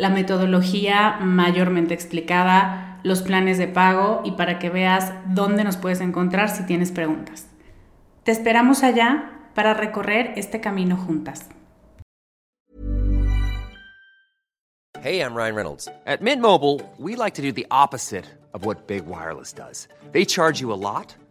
la metodología mayormente explicada, los planes de pago y para que veas dónde nos puedes encontrar si tienes preguntas. Te esperamos allá para recorrer este camino juntas. Hey, I'm Ryan Reynolds. At Mint Mobile, we like to do the opposite of what Big Wireless does. They charge you a lot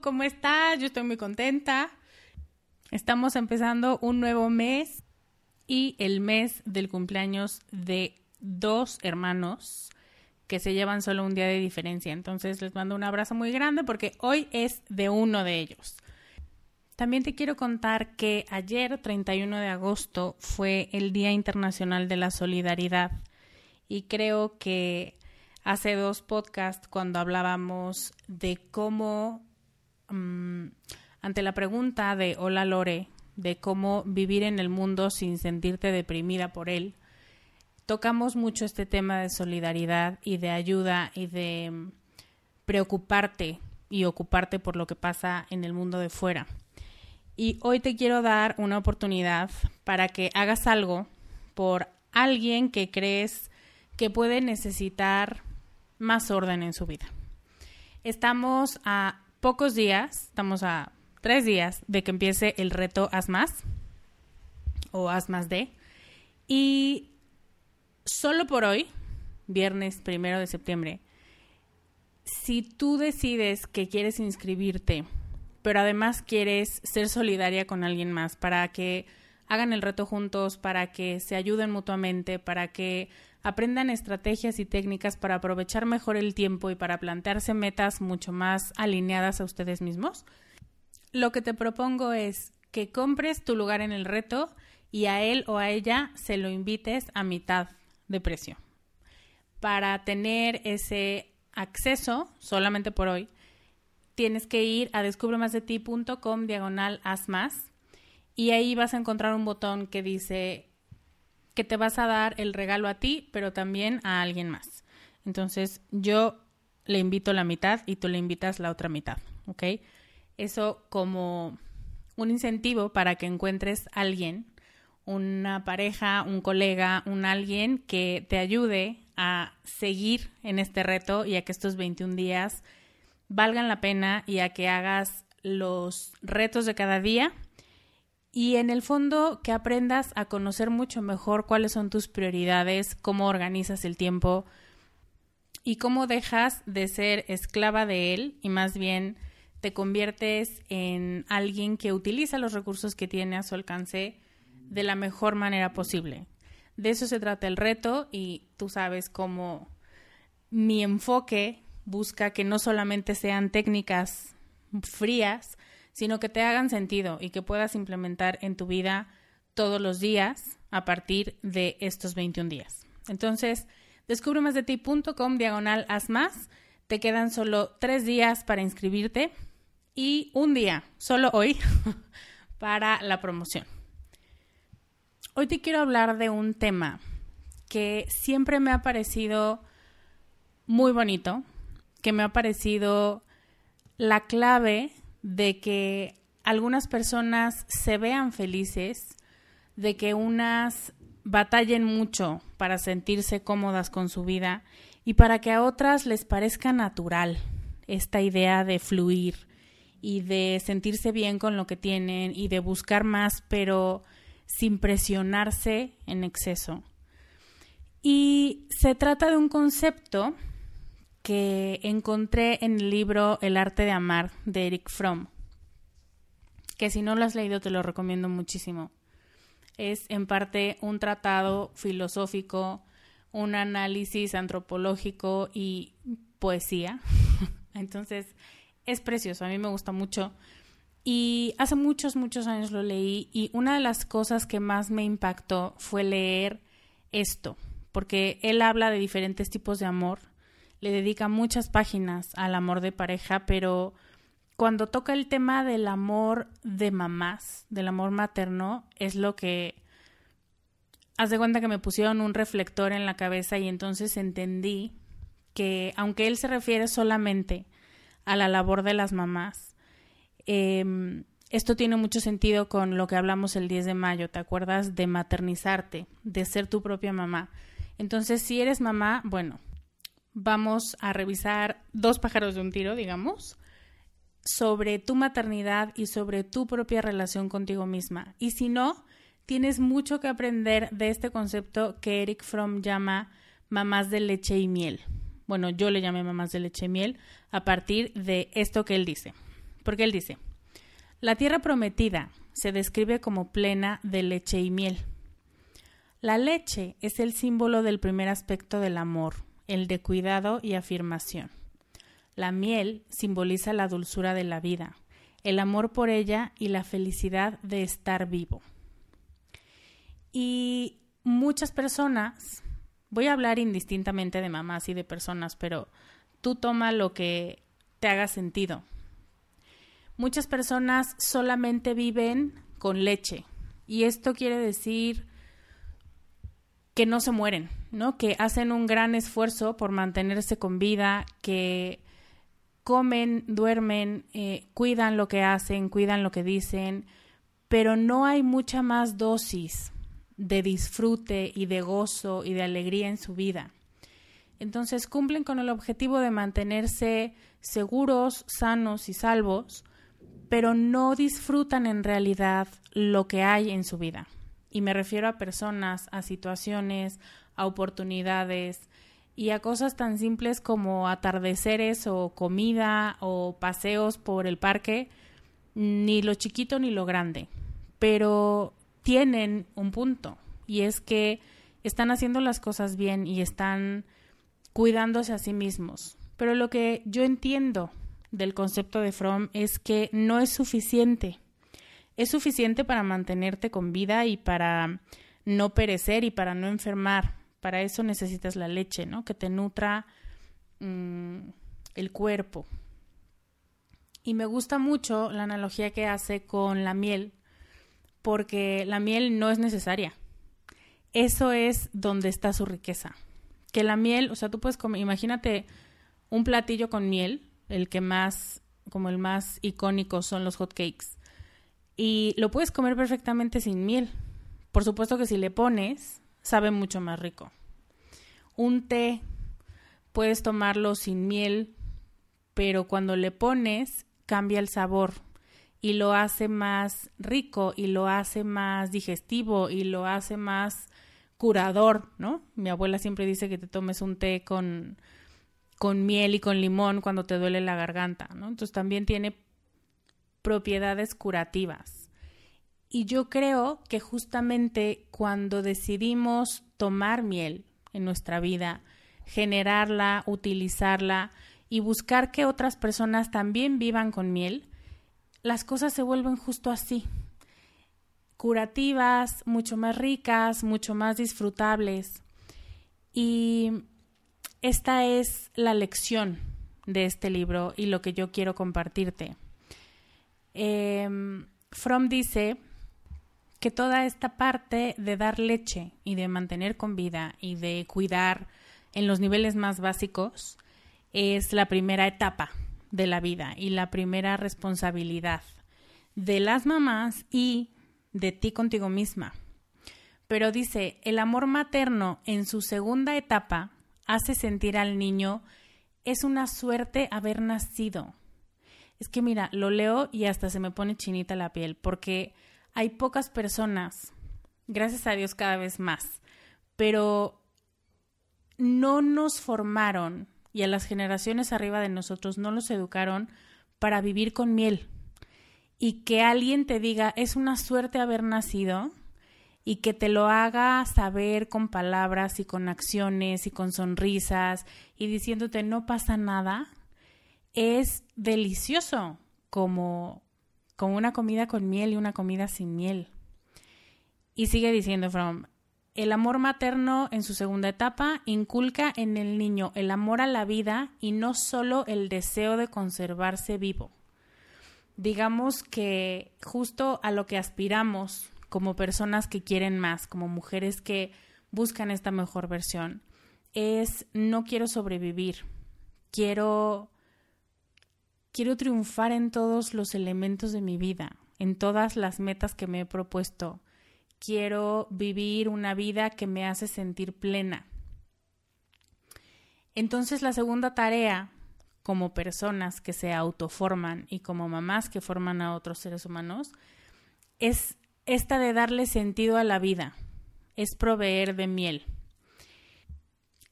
¿Cómo estás? Yo estoy muy contenta. Estamos empezando un nuevo mes y el mes del cumpleaños de dos hermanos que se llevan solo un día de diferencia. Entonces les mando un abrazo muy grande porque hoy es de uno de ellos. También te quiero contar que ayer, 31 de agosto, fue el Día Internacional de la Solidaridad y creo que hace dos podcasts cuando hablábamos de cómo Mm, ante la pregunta de Hola Lore, de cómo vivir en el mundo sin sentirte deprimida por él, tocamos mucho este tema de solidaridad y de ayuda y de mm, preocuparte y ocuparte por lo que pasa en el mundo de fuera. Y hoy te quiero dar una oportunidad para que hagas algo por alguien que crees que puede necesitar más orden en su vida. Estamos a pocos días, estamos a tres días de que empiece el reto Haz Más o Haz Más de. Y solo por hoy, viernes primero de septiembre, si tú decides que quieres inscribirte, pero además quieres ser solidaria con alguien más para que hagan el reto juntos, para que se ayuden mutuamente, para que aprendan estrategias y técnicas para aprovechar mejor el tiempo y para plantearse metas mucho más alineadas a ustedes mismos. Lo que te propongo es que compres tu lugar en el reto y a él o a ella se lo invites a mitad de precio. Para tener ese acceso solamente por hoy, tienes que ir a descubremasdeti.com diagonal haz y ahí vas a encontrar un botón que dice que te vas a dar el regalo a ti, pero también a alguien más. Entonces, yo le invito la mitad y tú le invitas la otra mitad, ¿ok? Eso como un incentivo para que encuentres a alguien una pareja, un colega, un alguien que te ayude a seguir en este reto y a que estos 21 días valgan la pena y a que hagas los retos de cada día y en el fondo que aprendas a conocer mucho mejor cuáles son tus prioridades, cómo organizas el tiempo y cómo dejas de ser esclava de él y más bien te conviertes en alguien que utiliza los recursos que tiene a su alcance de la mejor manera posible. De eso se trata el reto y tú sabes cómo mi enfoque busca que no solamente sean técnicas frías, sino que te hagan sentido y que puedas implementar en tu vida todos los días a partir de estos 21 días. Entonces, descubre más de ti.com diagonal haz más. Te quedan solo tres días para inscribirte y un día, solo hoy, para la promoción. Hoy te quiero hablar de un tema que siempre me ha parecido muy bonito, que me ha parecido la clave de que algunas personas se vean felices, de que unas batallen mucho para sentirse cómodas con su vida y para que a otras les parezca natural esta idea de fluir y de sentirse bien con lo que tienen y de buscar más, pero sin presionarse en exceso. Y se trata de un concepto que encontré en el libro El arte de amar de Eric Fromm, que si no lo has leído te lo recomiendo muchísimo. Es en parte un tratado filosófico, un análisis antropológico y poesía. Entonces, es precioso, a mí me gusta mucho y hace muchos, muchos años lo leí y una de las cosas que más me impactó fue leer esto, porque él habla de diferentes tipos de amor, le dedica muchas páginas al amor de pareja, pero cuando toca el tema del amor de mamás, del amor materno, es lo que... Haz de cuenta que me pusieron un reflector en la cabeza y entonces entendí que aunque él se refiere solamente a la labor de las mamás, Em, esto tiene mucho sentido con lo que hablamos el 10 de mayo, ¿te acuerdas? De maternizarte, de ser tu propia mamá. Entonces, si eres mamá, bueno, vamos a revisar dos pájaros de un tiro, digamos, sobre tu maternidad y sobre tu propia relación contigo misma. Y si no, tienes mucho que aprender de este concepto que Eric Fromm llama mamás de leche y miel. Bueno, yo le llamé mamás de leche y miel a partir de esto que él dice. Porque él dice, la tierra prometida se describe como plena de leche y miel. La leche es el símbolo del primer aspecto del amor, el de cuidado y afirmación. La miel simboliza la dulzura de la vida, el amor por ella y la felicidad de estar vivo. Y muchas personas, voy a hablar indistintamente de mamás y de personas, pero tú toma lo que te haga sentido muchas personas solamente viven con leche. Y esto quiere decir que no se mueren, ¿no? Que hacen un gran esfuerzo por mantenerse con vida, que comen, duermen, eh, cuidan lo que hacen, cuidan lo que dicen, pero no hay mucha más dosis de disfrute y de gozo y de alegría en su vida. Entonces cumplen con el objetivo de mantenerse seguros, sanos y salvos, pero no disfrutan en realidad lo que hay en su vida. Y me refiero a personas, a situaciones, a oportunidades y a cosas tan simples como atardeceres o comida o paseos por el parque, ni lo chiquito ni lo grande. Pero tienen un punto y es que están haciendo las cosas bien y están cuidándose a sí mismos. Pero lo que yo entiendo del concepto de Fromm es que no es suficiente. Es suficiente para mantenerte con vida y para no perecer y para no enfermar. Para eso necesitas la leche, ¿no? Que te nutra mm, el cuerpo. Y me gusta mucho la analogía que hace con la miel, porque la miel no es necesaria. Eso es donde está su riqueza. Que la miel, o sea, tú puedes comer, imagínate un platillo con miel, el que más, como el más icónico son los hot cakes. Y lo puedes comer perfectamente sin miel, por supuesto que si le pones, sabe mucho más rico. Un té, puedes tomarlo sin miel, pero cuando le pones, cambia el sabor y lo hace más rico y lo hace más digestivo y lo hace más curador, ¿no? Mi abuela siempre dice que te tomes un té con, con miel y con limón cuando te duele la garganta, ¿no? Entonces también tiene propiedades curativas. Y yo creo que justamente cuando decidimos tomar miel en nuestra vida, generarla, utilizarla y buscar que otras personas también vivan con miel, las cosas se vuelven justo así, curativas, mucho más ricas, mucho más disfrutables. Y esta es la lección de este libro y lo que yo quiero compartirte. Em, Fromm dice que toda esta parte de dar leche y de mantener con vida y de cuidar en los niveles más básicos es la primera etapa de la vida y la primera responsabilidad de las mamás y de ti contigo misma. Pero dice, el amor materno en su segunda etapa hace sentir al niño es una suerte haber nacido. Es que mira, lo leo y hasta se me pone chinita la piel, porque hay pocas personas, gracias a Dios cada vez más, pero no nos formaron y a las generaciones arriba de nosotros no los educaron para vivir con miel. Y que alguien te diga es una suerte haber nacido y que te lo haga saber con palabras y con acciones y con sonrisas y diciéndote no pasa nada, es delicioso como, como una comida con miel y una comida sin miel. Y sigue diciendo From, el amor materno en su segunda etapa inculca en el niño el amor a la vida y no solo el deseo de conservarse vivo digamos que justo a lo que aspiramos como personas que quieren más, como mujeres que buscan esta mejor versión, es no quiero sobrevivir, quiero quiero triunfar en todos los elementos de mi vida, en todas las metas que me he propuesto. Quiero vivir una vida que me hace sentir plena. Entonces la segunda tarea como personas que se autoforman y como mamás que forman a otros seres humanos, es esta de darle sentido a la vida, es proveer de miel.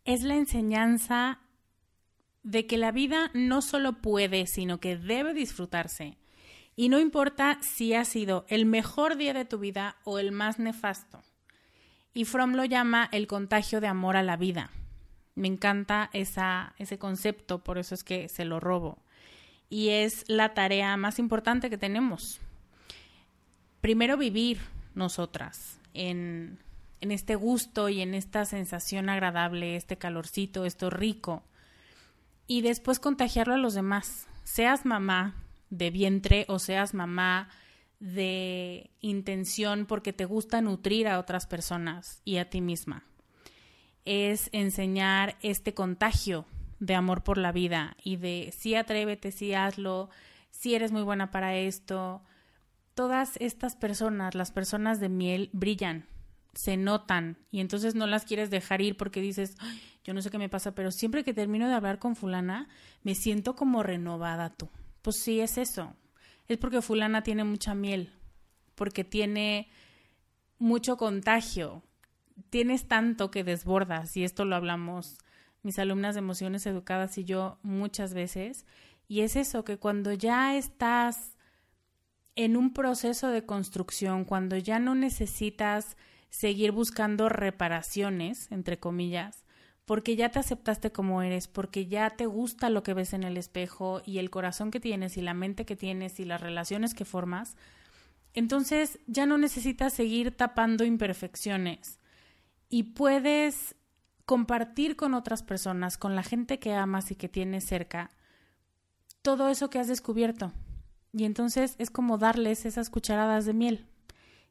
Es la enseñanza de que la vida no solo puede, sino que debe disfrutarse. Y no importa si ha sido el mejor día de tu vida o el más nefasto. Y Fromm lo llama el contagio de amor a la vida. Me encanta ese concepto, por eso es que se lo robo. Y es la tarea más importante que tenemos. Primero vivir nosotras en, en este gusto y en esta sensación agradable, este calorcito, esto rico. Y después contagiarlo a los demás. Seas mamá de vientre o seas mamá de intención porque te gusta nutrir a otras personas y a ti misma es enseñar este contagio de amor por la vida y de sí atrévete, sí hazlo, si eres muy buena para esto. Todas estas personas, las personas de miel, brillan, se notan y entonces no las quieres dejar ir porque dices, yo no sé qué me pasa, pero siempre que termino de hablar con fulana, me siento como renovada tú. Pues sí, es eso. Es porque fulana tiene mucha miel, porque tiene mucho contagio, tienes tanto que desbordas, y esto lo hablamos mis alumnas de emociones educadas y yo muchas veces, y es eso, que cuando ya estás en un proceso de construcción, cuando ya no necesitas seguir buscando reparaciones, entre comillas, porque ya te aceptaste como eres, porque ya te gusta lo que ves en el espejo y el corazón que tienes y la mente que tienes y las relaciones que formas, entonces ya no necesitas seguir tapando imperfecciones y puedes compartir con otras personas, con la gente que amas y que tienes cerca, todo eso que has descubierto. Y entonces es como darles esas cucharadas de miel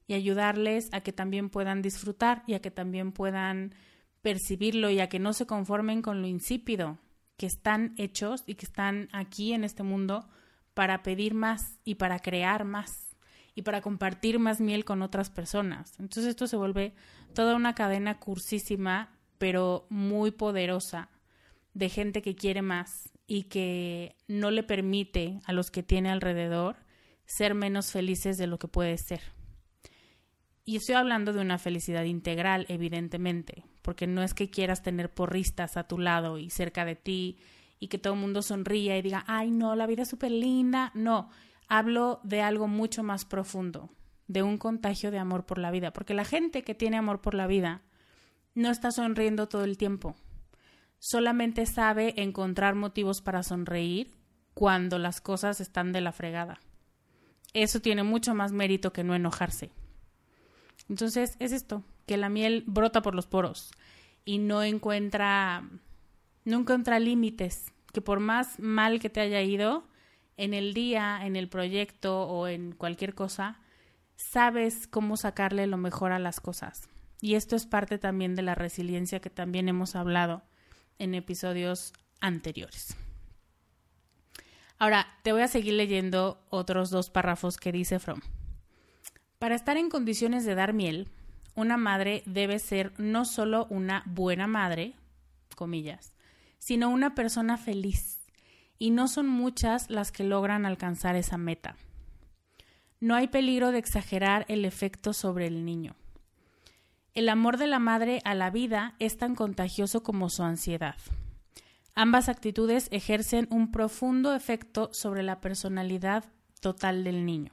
y ayudarles a que también puedan disfrutar y a que también puedan percibirlo y a que no se conformen con lo insípido, que están hechos y que están aquí en este mundo para pedir más y para crear más y para compartir más miel con otras personas. Entonces esto se vuelve toda una cadena cursísima, pero muy poderosa, de gente que quiere más y que no le permite a los que tiene alrededor ser menos felices de lo que puede ser. Y estoy hablando de una felicidad integral, evidentemente, porque no es que quieras tener porristas a tu lado y cerca de ti y que todo el mundo sonría y diga, ay no, la vida es súper linda. No, hablo de algo mucho más profundo, de un contagio de amor por la vida, porque la gente que tiene amor por la vida no está sonriendo todo el tiempo, solamente sabe encontrar motivos para sonreír cuando las cosas están de la fregada. Eso tiene mucho más mérito que no enojarse. Entonces es esto, que la miel brota por los poros y no encuentra, no encuentra límites, que por más mal que te haya ido, en el día, en el proyecto o en cualquier cosa, sabes cómo sacarle lo mejor a las cosas. Y esto es parte también de la resiliencia que también hemos hablado en episodios anteriores. Ahora, te voy a seguir leyendo otros dos párrafos que dice From. Para estar en condiciones de dar miel, una madre debe ser no solo una buena madre, comillas, sino una persona feliz. Y no son muchas las que logran alcanzar esa meta. No hay peligro de exagerar el efecto sobre el niño. El amor de la madre a la vida es tan contagioso como su ansiedad. Ambas actitudes ejercen un profundo efecto sobre la personalidad total del niño.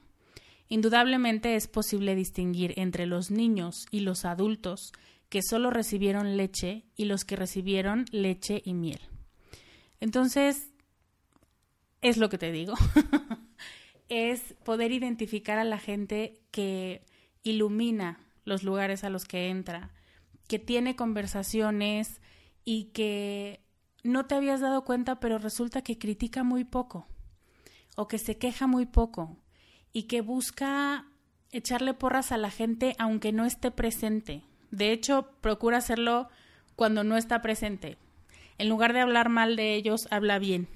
Indudablemente es posible distinguir entre los niños y los adultos que solo recibieron leche y los que recibieron leche y miel. Entonces, es lo que te digo. es poder identificar a la gente que ilumina los lugares a los que entra, que tiene conversaciones y que no te habías dado cuenta, pero resulta que critica muy poco o que se queja muy poco y que busca echarle porras a la gente aunque no esté presente. De hecho, procura hacerlo cuando no está presente. En lugar de hablar mal de ellos, habla bien.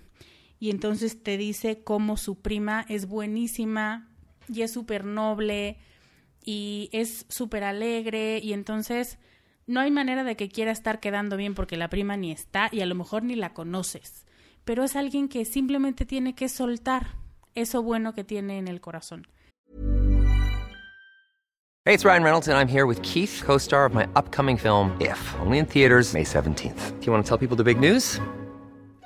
Y entonces te dice cómo su prima es buenísima y es súper noble y es súper alegre y entonces no hay manera de que quiera estar quedando bien porque la prima ni está y a lo mejor ni la conoces. Pero es alguien que simplemente tiene que soltar eso bueno que tiene en el corazón. Hey, it's Ryan Reynolds and I'm here with Keith, co-star of my upcoming film If, only in theaters May 17th. Do you want to tell people the big news?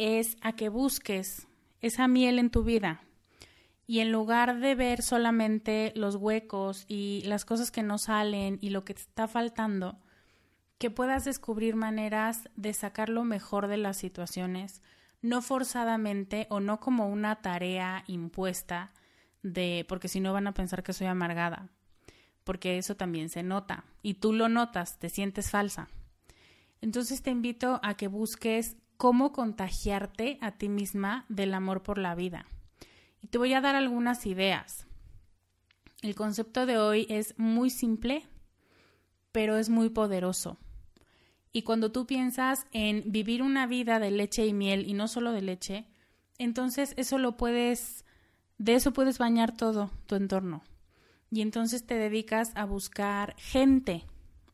es a que busques esa miel en tu vida y en lugar de ver solamente los huecos y las cosas que no salen y lo que te está faltando, que puedas descubrir maneras de sacar lo mejor de las situaciones, no forzadamente o no como una tarea impuesta de porque si no van a pensar que soy amargada, porque eso también se nota y tú lo notas, te sientes falsa. Entonces te invito a que busques cómo contagiarte a ti misma del amor por la vida. Y te voy a dar algunas ideas. El concepto de hoy es muy simple, pero es muy poderoso. Y cuando tú piensas en vivir una vida de leche y miel y no solo de leche, entonces eso lo puedes, de eso puedes bañar todo tu entorno. Y entonces te dedicas a buscar gente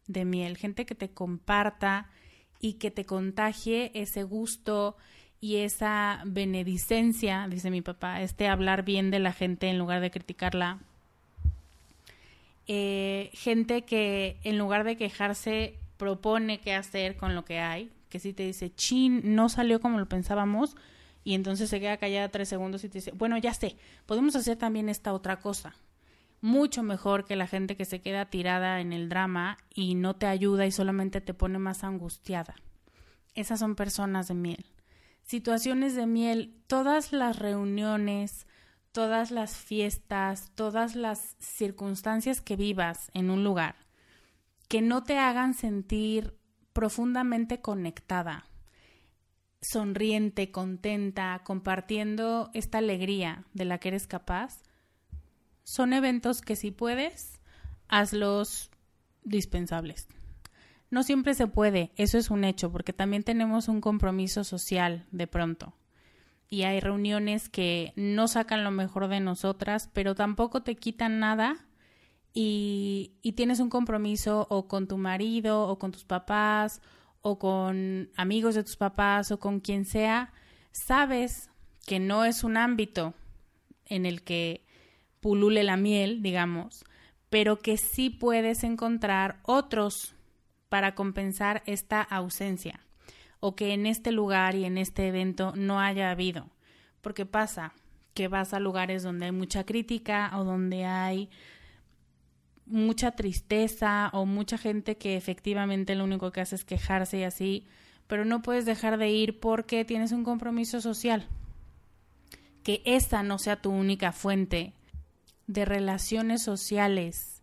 de miel, gente que te comparta, y que te contagie ese gusto y esa benedicencia, dice mi papá, este hablar bien de la gente en lugar de criticarla. Eh, gente que en lugar de quejarse propone qué hacer con lo que hay, que si te dice, chin, no salió como lo pensábamos, y entonces se queda callada tres segundos y te dice, bueno, ya sé, podemos hacer también esta otra cosa mucho mejor que la gente que se queda tirada en el drama y no te ayuda y solamente te pone más angustiada. Esas son personas de miel. Situaciones de miel, todas las reuniones, todas las fiestas, todas las circunstancias que vivas en un lugar que no te hagan sentir profundamente conectada, sonriente, contenta, compartiendo esta alegría de la que eres capaz, son eventos que si puedes, hazlos dispensables. No siempre se puede, eso es un hecho, porque también tenemos un compromiso social de pronto y hay reuniones que no sacan lo mejor de nosotras, pero tampoco te quitan nada y, tienes un compromiso o con tu marido o con tus papás o con amigos de tus papás o con quien sea, sabes que no es un ámbito en el que pulule la miel, digamos, pero que sí puedes encontrar otros para compensar esta ausencia o que en este lugar y en este evento no haya habido. Porque pasa que vas a lugares donde hay mucha crítica o donde hay mucha tristeza o mucha gente que efectivamente lo único que hace es quejarse y así, pero no puedes dejar de ir porque tienes un compromiso social. Que esa no sea tu única fuente de relaciones sociales,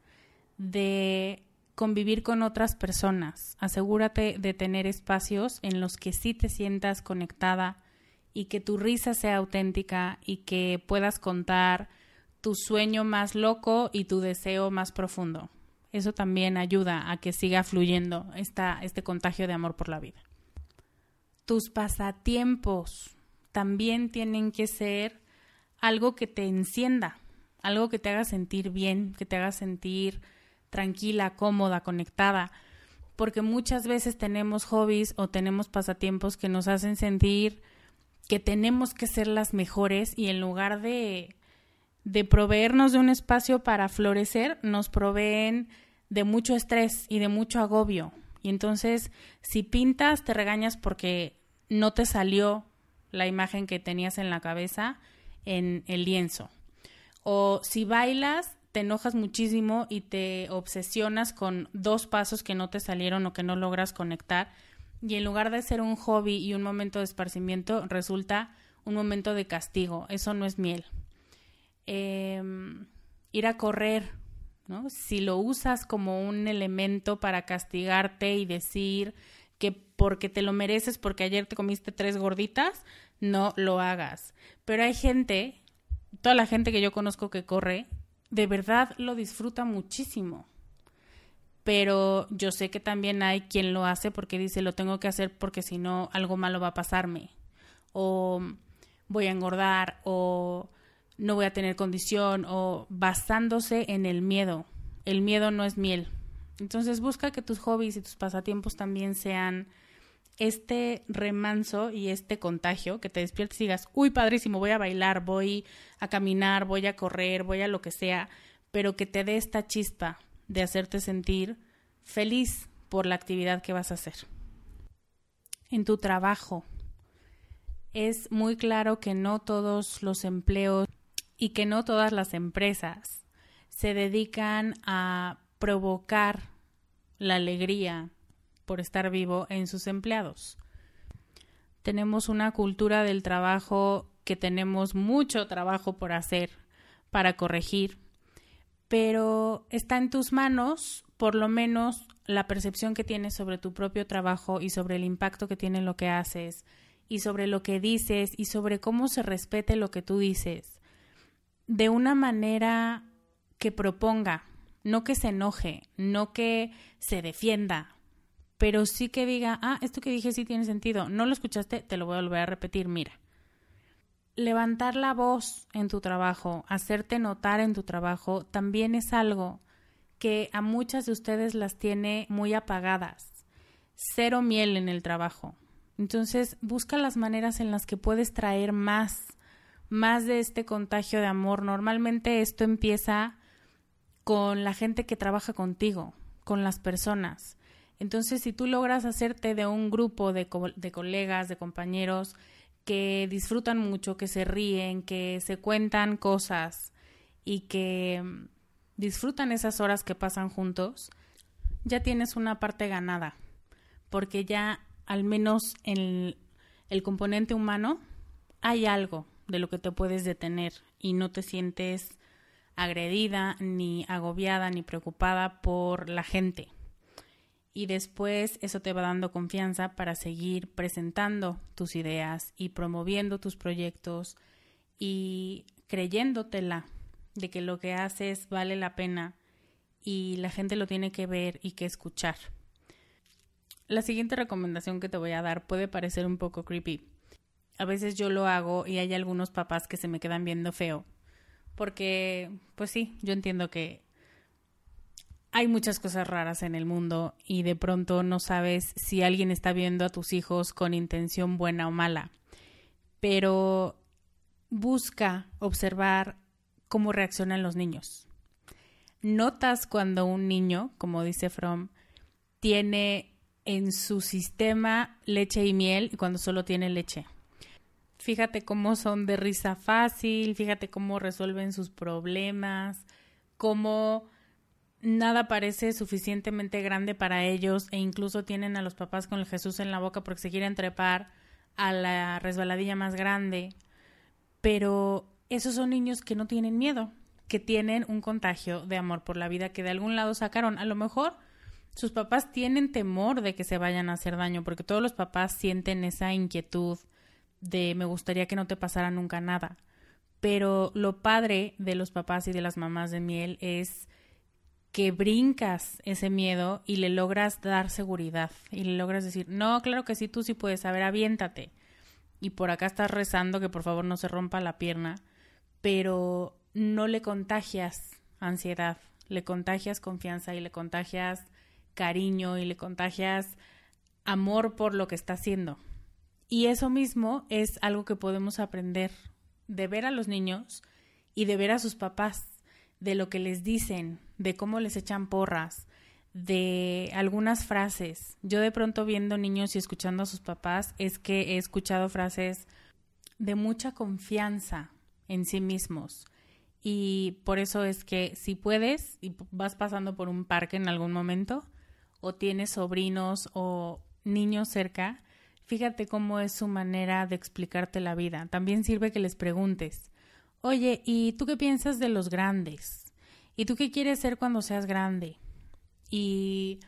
de convivir con otras personas. Asegúrate de tener espacios en los que sí te sientas conectada y que tu risa sea auténtica y que puedas contar tu sueño más loco y tu deseo más profundo. Eso también ayuda a que siga fluyendo esta, este contagio de amor por la vida. Tus pasatiempos también tienen que ser algo que te encienda, algo que te haga sentir bien, que te haga sentir tranquila, cómoda, conectada, porque muchas veces tenemos hobbies o tenemos pasatiempos que nos hacen sentir que tenemos que ser las mejores y en lugar de, de proveernos de un espacio para florecer, nos proveen de mucho estrés y de mucho agobio. Y entonces, si pintas, te regañas porque no te salió la imagen que tenías en la cabeza en el lienzo. O si bailas, te enojas muchísimo y te obsesionas con dos pasos que no te salieron o que no logras conectar y en lugar de ser un hobby y un momento de esparcimiento resulta un momento de castigo. Eso no es miel. Em, ir a correr, ¿no? Si lo usas como un elemento para castigarte y decir que porque te lo mereces porque ayer te comiste tres gorditas, no lo hagas. Pero hay gente, toda la gente que yo conozco que corre, de verdad lo disfruta muchísimo. Pero yo sé que también hay quien lo hace porque dice lo tengo que hacer porque si no algo malo va a pasarme. O voy a engordar o no voy a tener condición o basándose en el miedo. El miedo no es miel. Entonces busca que tus hobbies y tus pasatiempos también sean este remanso y este contagio, que te despiertes y digas, uy, padrísimo, voy a bailar, voy a caminar, voy a correr, voy a lo que sea, pero que te dé esta chispa de hacerte sentir feliz por la actividad que vas a hacer. En tu trabajo, es muy claro que no todos los empleos y que no todas las empresas se dedican a provocar la alegría por estar vivo en sus empleados. Tenemos una cultura del trabajo que tenemos mucho trabajo por hacer para corregir, pero está en tus manos, por lo menos, la percepción que tienes sobre tu propio trabajo y sobre el impacto que tiene lo que haces y sobre lo que dices y sobre cómo se respete lo que tú dices de una manera que proponga, no que se enoje, no que se defienda, pero sí que diga, ah, esto que dije sí tiene sentido, no lo escuchaste, te lo voy a volver a repetir, mira. Levantar la voz en tu trabajo, hacerte notar en tu trabajo, también es algo que a muchas de ustedes las tiene muy apagadas. Cero miel en el trabajo. Entonces, busca las maneras en las que puedes traer más, más de este contagio de amor. Normalmente esto empieza con la gente que trabaja contigo, con las personas. Entonces, si tú logras hacerte de un grupo de, colegas, de compañeros que disfrutan mucho, que se ríen, que se cuentan cosas y que mm, disfrutan esas horas que pasan juntos, ya tienes una parte ganada, porque ya al menos en el componente humano hay algo de lo que te puedes detener y no te sientes agredida, ni agobiada, ni preocupada por la gente. Y después eso te va dando confianza para seguir presentando tus ideas y promoviendo tus proyectos y creyéndotela de que lo que haces vale la pena y la gente lo tiene que ver y que escuchar. La siguiente recomendación que te voy a dar puede parecer un poco creepy. A veces yo lo hago y hay algunos papás que se me quedan viendo feo. Porque, pues sí, yo entiendo que hay muchas cosas raras en el mundo y de pronto no sabes si alguien está viendo a tus hijos con intención buena o mala. Pero busca observar cómo reaccionan los niños. Notas cuando un niño, como dice Fromm, tiene en su sistema leche y miel y cuando solo tiene leche. Fíjate cómo son de risa fácil, fíjate cómo resuelven sus problemas, cómo nada parece suficientemente grande para ellos e incluso tienen a los papás con el Jesús en la boca porque se quieren trepar a la resbaladilla más grande. Pero esos son niños que no tienen miedo, que tienen un contagio de amor por la vida que de algún lado sacaron. A lo mejor sus papás tienen temor de que se vayan a hacer daño, porque todos los papás sienten esa inquietud de me gustaría que no te pasara nunca nada. Pero lo padre de los papás y de las mamás de miel es que brincas ese miedo y le logras dar seguridad y le logras decir, no, claro que sí, tú sí puedes, saber, aviéntate. Y por acá estás rezando que por favor no se rompa la pierna, pero no le contagias ansiedad, le contagias confianza y le contagias cariño y le contagias amor por lo que está haciendo. Y eso mismo es algo que podemos aprender de ver a los niños y de ver a sus papás, de lo que les dicen, de cómo les echan porras, de algunas frases. Yo de pronto viendo niños y escuchando a sus papás es que he escuchado frases de mucha confianza en sí mismos. Y por eso es que si puedes y vas pasando por un parque en algún momento, o tienes sobrinos o niños cerca, fíjate cómo es su manera de explicarte la vida. También sirve que les preguntes, oye, ¿y tú qué piensas de los grandes? ¿Y tú qué quieres ser cuando seas grande? Y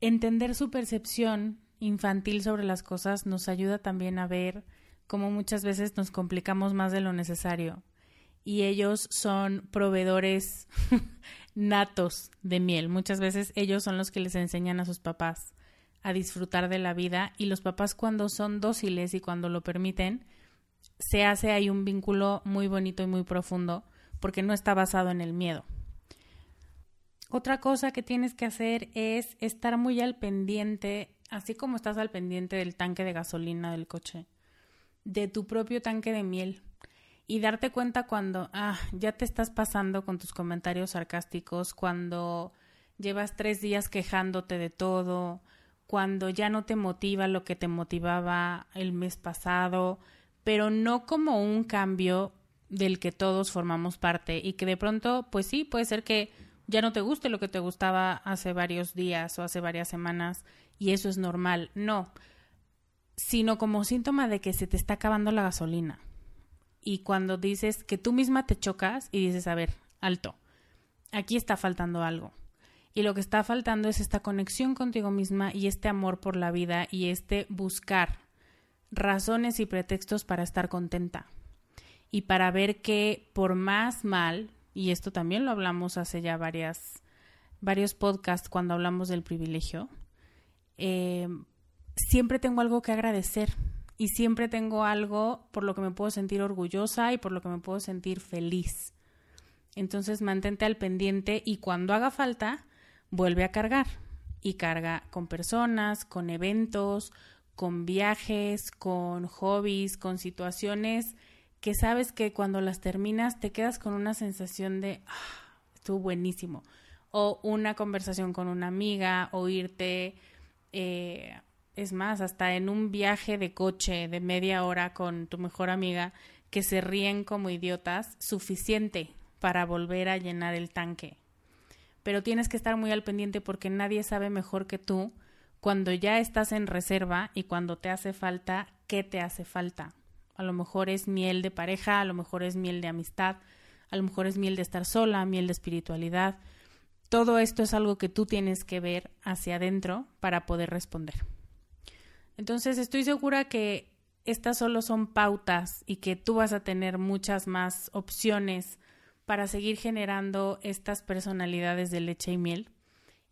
entender su percepción infantil sobre las cosas nos ayuda también a ver cómo muchas veces nos complicamos más de lo necesario. Y ellos son proveedores natos de miel. Muchas veces ellos son los que les enseñan a sus papás a disfrutar de la vida y los papás cuando son dóciles y cuando lo permiten, se hace ahí un vínculo muy bonito y muy profundo porque no está basado en el miedo. Otra cosa que tienes que hacer es estar muy al pendiente, así como estás al pendiente del tanque de gasolina del coche, de tu propio tanque de miel y darte cuenta cuando ah, ya te estás pasando con tus comentarios sarcásticos, cuando llevas tres días quejándote de todo, cuando ya no te motiva lo que te motivaba el mes pasado, pero no como un cambio del que todos formamos parte y que de pronto, pues sí, puede ser que ya no te guste lo que te gustaba hace varios días o hace varias semanas y eso es normal, no, sino como síntoma de que se te está acabando la gasolina y cuando dices que tú misma te chocas y dices, a ver, alto, aquí está faltando algo. Y lo que está faltando es esta conexión contigo misma y este amor por la vida y este buscar razones y pretextos para estar contenta. Y para ver que por más mal, y esto también lo hablamos hace ya varias, varios podcasts cuando hablamos del privilegio, eh, siempre tengo algo que agradecer y siempre tengo algo por lo que me puedo sentir orgullosa y por lo que me puedo sentir feliz. Entonces mantente al pendiente y cuando haga falta, vuelve a cargar. Y carga con personas, con eventos, con viajes, con hobbies, con situaciones que sabes que cuando las terminas te quedas con una sensación de, ah, estuvo buenísimo. O una conversación con una amiga, o irte eh, es más, hasta en un viaje de coche de media hora con tu mejor amiga, que se ríen como idiotas, suficiente para volver a llenar el tanque. Pero tienes que estar muy al pendiente porque nadie sabe mejor que tú cuando ya estás en reserva y cuando te hace falta, qué te hace falta. A lo mejor es miel de pareja, a lo mejor es miel de amistad, a lo mejor es miel de estar sola, miel de espiritualidad. Todo esto es algo que tú tienes que ver hacia adentro para poder responder. Entonces estoy segura que estas solo son pautas y que tú vas a tener muchas más opciones para seguir generando estas personalidades de leche y miel.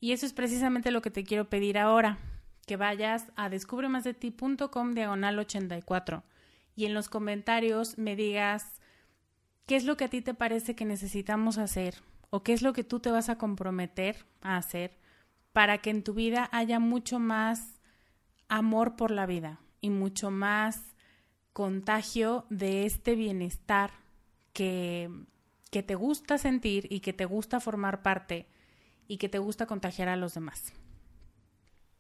Y eso es precisamente lo que te quiero pedir ahora, que vayas a descubremasdeti.com diagonal 84 y en los comentarios me digas qué es lo que a ti te parece que necesitamos hacer o qué es lo que tú te vas a comprometer a hacer para que en tu vida haya mucho más amor por la vida y mucho más contagio de este bienestar que, que te gusta sentir y que te gusta formar parte y que te gusta contagiar a los demás.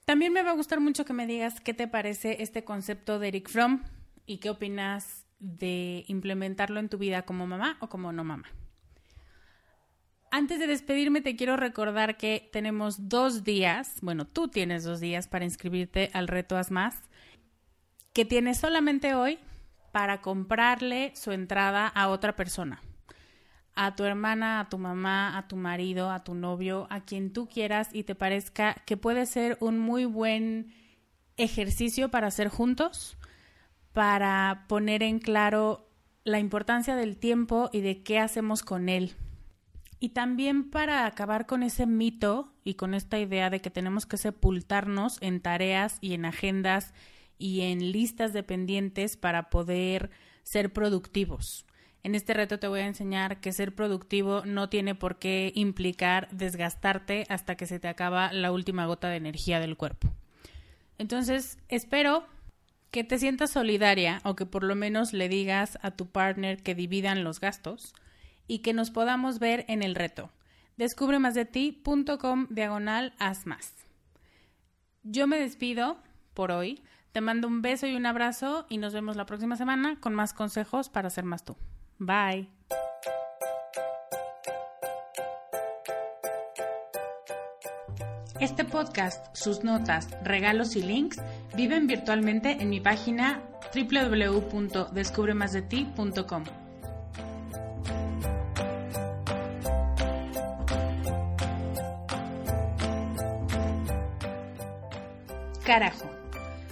También me va a gustar mucho que me digas qué te parece este concepto de Eric Fromm y qué opinas de implementarlo en tu vida como mamá o como no mamá. Antes de despedirme, te quiero recordar que tenemos dos días, bueno, tú tienes dos días para inscribirte al reto Haz Más, que tienes solamente hoy para comprarle su entrada a otra persona. A tu hermana, a tu mamá, a tu marido, a tu novio, a quien tú quieras y te parezca que puede ser un muy buen ejercicio para hacer juntos, para poner en claro la importancia del tiempo y de qué hacemos con él. Y también para acabar con ese mito y con esta idea de que tenemos que sepultarnos en tareas y en agendas y en listas de pendientes para poder ser productivos. En este reto te voy a enseñar que ser productivo no tiene por qué implicar desgastarte hasta que se te acaba la última gota de energía del cuerpo. Entonces, espero que te sientas solidaria o que por lo menos le digas a tu partner que dividan los gastos y que nos podamos ver en el reto. Descubre más de ti.com diagonal. Yo me despido por hoy. Te mando un beso y un abrazo y nos vemos la próxima semana con más consejos para ser más tú. Bye. Este podcast, sus notas, regalos y links viven virtualmente en mi página www.descubremasdeti.com. Carajo